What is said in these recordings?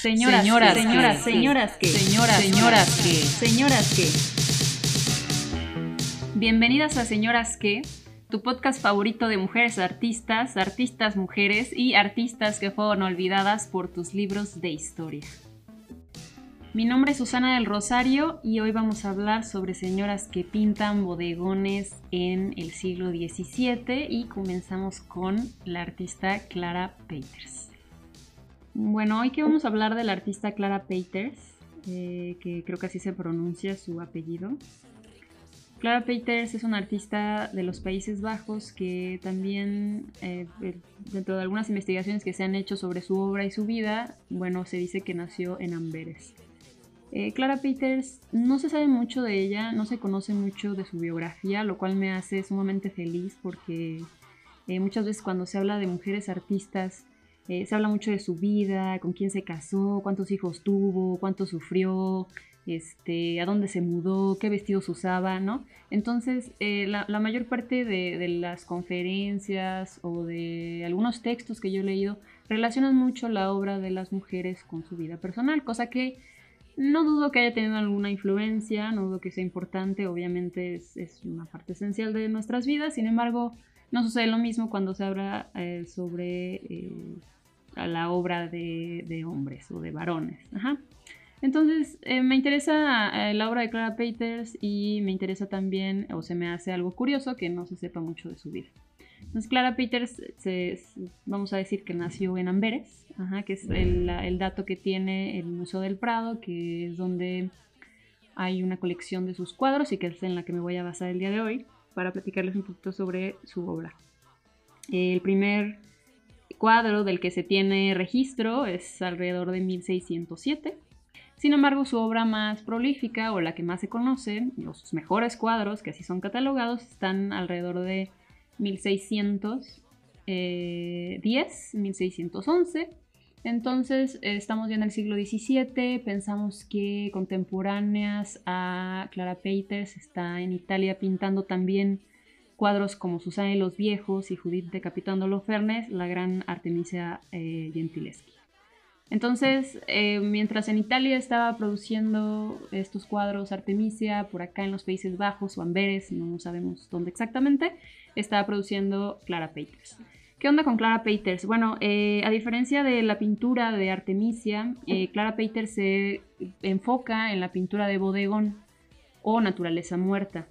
Señoras, señoras, señoras, señoras que, señoras, señoras que, señoras que. Bienvenidas a Señoras que, tu podcast favorito de mujeres artistas, artistas mujeres y artistas que fueron olvidadas por tus libros de historia. Mi nombre es Susana del Rosario y hoy vamos a hablar sobre señoras que pintan bodegones en el siglo XVII y comenzamos con la artista Clara Peters. Bueno, hoy que vamos a hablar de la artista Clara Peters, eh, que creo que así se pronuncia su apellido. Clara Peters es una artista de los Países Bajos que también, eh, dentro de algunas investigaciones que se han hecho sobre su obra y su vida, bueno, se dice que nació en Amberes. Eh, Clara Peters no se sabe mucho de ella, no se conoce mucho de su biografía, lo cual me hace sumamente feliz porque muchas veces cuando se habla de mujeres artistas eh, se habla mucho de su vida, con quién se casó, cuántos hijos tuvo, cuánto sufrió, este, a dónde se mudó, qué vestidos usaba, ¿no? Entonces, eh, la, mayor parte de, las conferencias o de algunos textos que yo he leído relacionan mucho la obra de las mujeres con su vida personal, cosa que no dudo que haya tenido alguna influencia, no dudo que sea importante, obviamente es, una parte esencial de nuestras vidas, sin embargo, no sucede lo mismo cuando se habla eh, sobre a la obra de, hombres o de varones. Entonces, eh, me interesa eh, la obra de Clara Peters y me interesa también, o se me hace algo curioso, que no se sepa mucho de su vida. Entonces, Clara Peters, vamos a decir que nació en Amberes, que es el, dato que tiene el Museo del Prado, que es donde hay una colección de sus cuadros y que es en la que me voy a basar el día de hoy para platicarles un poquito sobre su obra. El primer cuadro del que se tiene registro es alrededor de 1607. Sin embargo, su obra más prolífica o la que más se conoce, los mejores cuadros que así son catalogados, están alrededor de 1610, 1611. Entonces, estamos ya en el siglo XVII, pensamos que contemporáneas a Clara Peters está en Italia pintando también cuadros como Susana y los Viejos y Judith decapitando los Fernes, la gran Artemisia eh, Gentileschi. Entonces, eh, mientras en Italia estaba produciendo estos cuadros Artemisia, por acá en los Países Bajos o Amberes, no sabemos dónde exactamente, estaba produciendo Clara Peters. ¿Qué onda con Clara Peters? Bueno, eh, a diferencia de la pintura de Artemisia, Clara Peters se enfoca en la pintura de bodegón o naturaleza muerta.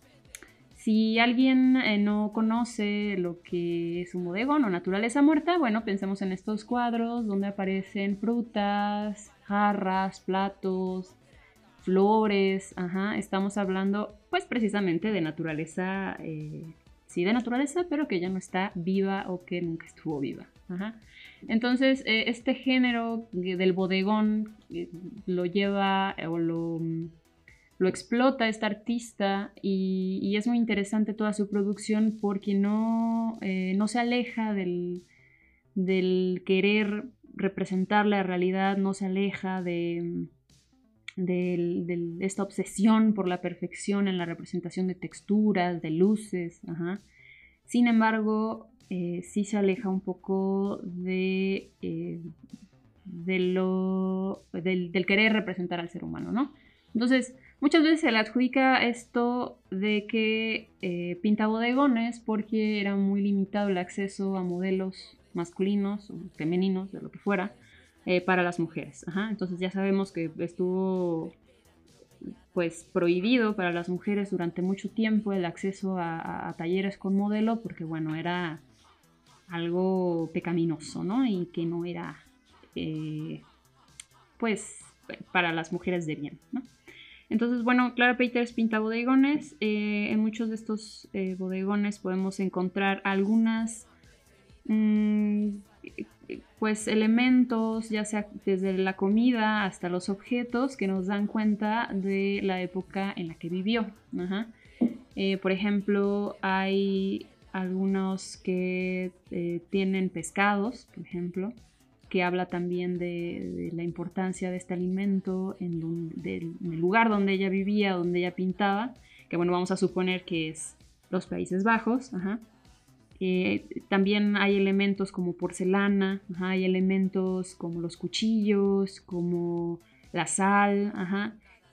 Si alguien eh, no conoce lo que es un bodegón o naturaleza muerta, bueno, pensemos en estos cuadros donde aparecen frutas, jarras, platos, flores, ajá, estamos hablando pues precisamente de naturaleza, eh, sí de naturaleza, pero que ya no está viva o que nunca estuvo viva. Entonces, eh, este género del bodegón lo lleva o lo lo explota esta artista y, es muy interesante toda su producción porque no, eh, no se aleja del, querer representar la realidad, no se aleja de, esta obsesión por la perfección en la representación de texturas, de luces. Sin embargo, eh, sí se aleja un poco de, eh, lo, del, del, querer representar al ser humano, ¿no? Entonces, Muchas veces se le adjudica esto de que eh, pinta bodegones porque era muy limitado el acceso a modelos masculinos o femeninos, de lo que fuera, eh, para las mujeres. Entonces ya sabemos que estuvo pues prohibido para las mujeres durante mucho tiempo el acceso a, talleres con modelo porque bueno, era algo pecaminoso, ¿no? Y que no era eh, pues para las mujeres de bien, ¿no? Entonces, bueno, Clara Peters pinta bodegones. Eh, en muchos de estos bodegones podemos encontrar algunas, mm, pues, elementos, ya sea desde la comida hasta los objetos, que nos dan cuenta de la época en la que vivió. Eh, por ejemplo, hay algunos que tienen pescados, por ejemplo que habla también de, la importancia de este alimento en, el lugar donde ella vivía, donde ella pintaba, que bueno, vamos a suponer que es los Países Bajos, Eh, también hay elementos como porcelana, hay elementos como los cuchillos, como la sal,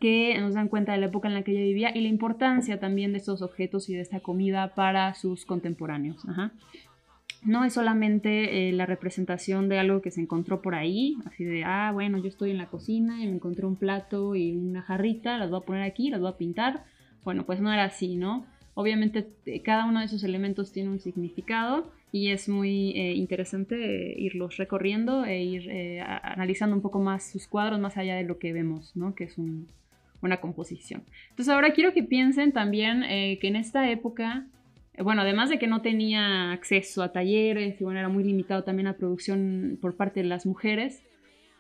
que nos dan cuenta de la época en la que ella vivía y la importancia también de estos objetos y de esta comida para sus contemporáneos. No es solamente eh, la representación de algo que se encontró por ahí, así de, ah, bueno, yo estoy en la cocina y me encontré un plato y una jarrita, las voy a poner aquí, las voy a pintar. Bueno, pues no era así, ¿no? Obviamente eh, cada uno de esos elementos tiene un significado y es muy eh, interesante eh, irlos recorriendo e ir analizando un poco más sus cuadros más allá de lo que vemos, ¿no? que es una composición. Entonces ahora quiero que piensen también que en esta época, bueno, además de que no tenía acceso a talleres y bueno, era muy limitado también a producción por parte de las mujeres,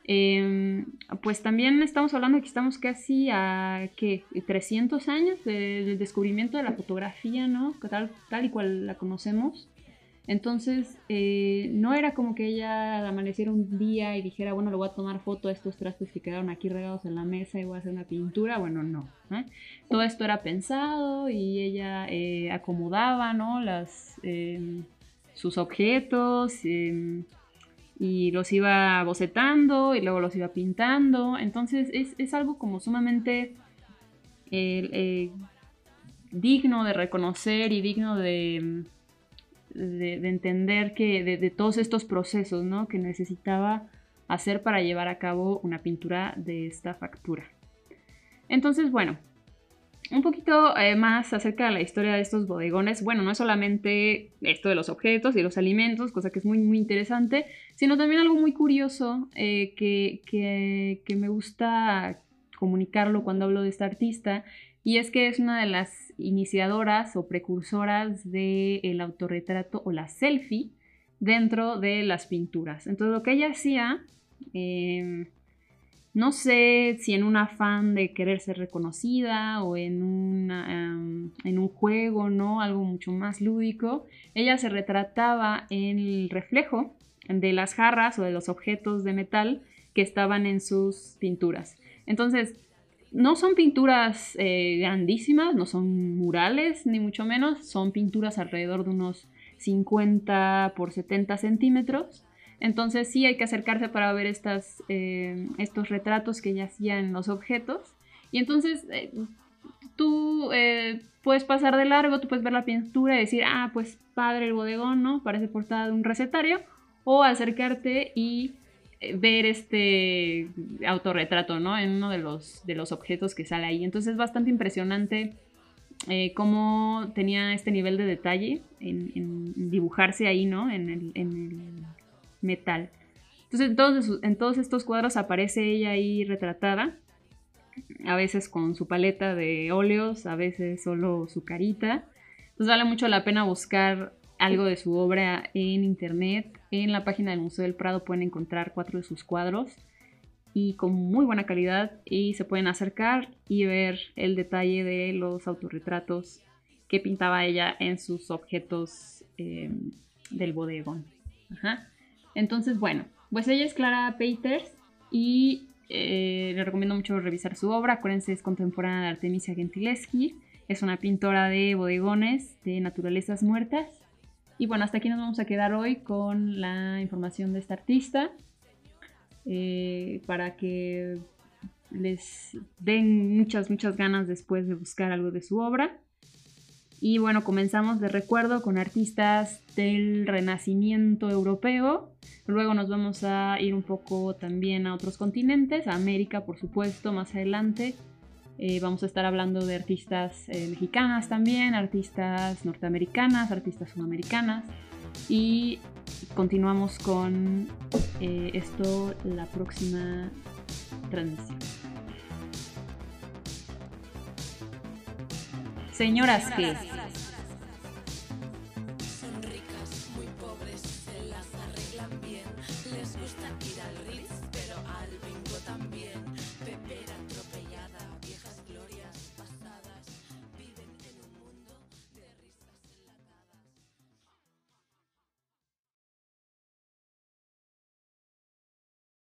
Em, pues también estamos hablando que estamos casi a ¿qué? 300 años del descubrimiento de la fotografía, ¿no? Tal, tal y cual la conocemos. Entonces, eh, no era como que ella amaneciera un día y dijera, bueno, le voy a tomar foto a estos trastes que quedaron aquí regados en la mesa y voy a hacer una pintura. Bueno, no. Todo esto era pensado y ella eh, acomodaba, ¿no? Las, em, sus objetos em, y los iba bocetando y luego los iba pintando. Entonces es, algo como sumamente eh, digno de reconocer y digno de, de, entender que de, todos estos procesos ¿no? que necesitaba hacer para llevar a cabo una pintura de esta factura. Entonces, bueno, un poquito eh, más acerca de la historia de estos bodegones. Bueno, no es solamente esto de los objetos y los alimentos, cosa que es muy, muy interesante, sino también algo muy curioso eh, que, me gusta comunicarlo cuando hablo de esta artista, y es que es una de las iniciadoras o precursoras del autorretrato o la selfie dentro de las pinturas. Entonces lo que ella hacía... Eh, no sé si en un afán de querer ser reconocida o en, em, en un juego, ¿no? Algo mucho más lúdico. Ella se retrataba en el reflejo de las jarras o de los objetos de metal que estaban en sus pinturas. Entonces, no son pinturas eh, grandísimas, no son murales, ni mucho menos, son pinturas alrededor de unos 50 por 70 centímetros entonces sí hay que acercarse para ver estas, eh, estos retratos que en los objetos. Y entonces eh, tú eh, puedes pasar de largo, tú puedes ver la pintura y decir, ah, pues padre el bodegón, ¿no? Parece portada de un recetario. O acercarte y ver este autorretrato, ¿no? En uno de los, de los objetos que sale ahí. Entonces es bastante impresionante cómo tenía este nivel de detalle en, dibujarse ahí, ¿no? En el, metal. Entonces en todos, estos cuadros aparece ella ahí retratada, a veces con su paleta de óleos, a veces solo su carita. Entonces vale mucho la pena buscar algo de su obra en internet. En la página del Museo del Prado pueden encontrar cuatro de sus cuadros y con muy buena calidad y se pueden acercar y ver el detalle de los autorretratos que pintaba ella en sus objetos eh, del bodegón. Ajá. Entonces, bueno, pues ella es Clara Peters y eh, le recomiendo mucho revisar su obra. Acuérdense, es contemporánea de Artemisia Gentileschi. Es una pintora de bodegones, de naturalezas muertas. Y bueno, hasta aquí nos vamos a quedar hoy con la información de esta artista. Eh, para que les den muchas, muchas ganas después de buscar algo de su obra. Y bueno, comenzamos de recuerdo con artistas del Renacimiento europeo. Luego nos vamos a ir un poco también a otros continentes, a América por supuesto, más adelante. Eh, vamos a estar hablando de artistas eh, mexicanas también, artistas norteamericanas, artistas sudamericanas. Y continuamos con eh, esto la próxima transmisión. Señoras que...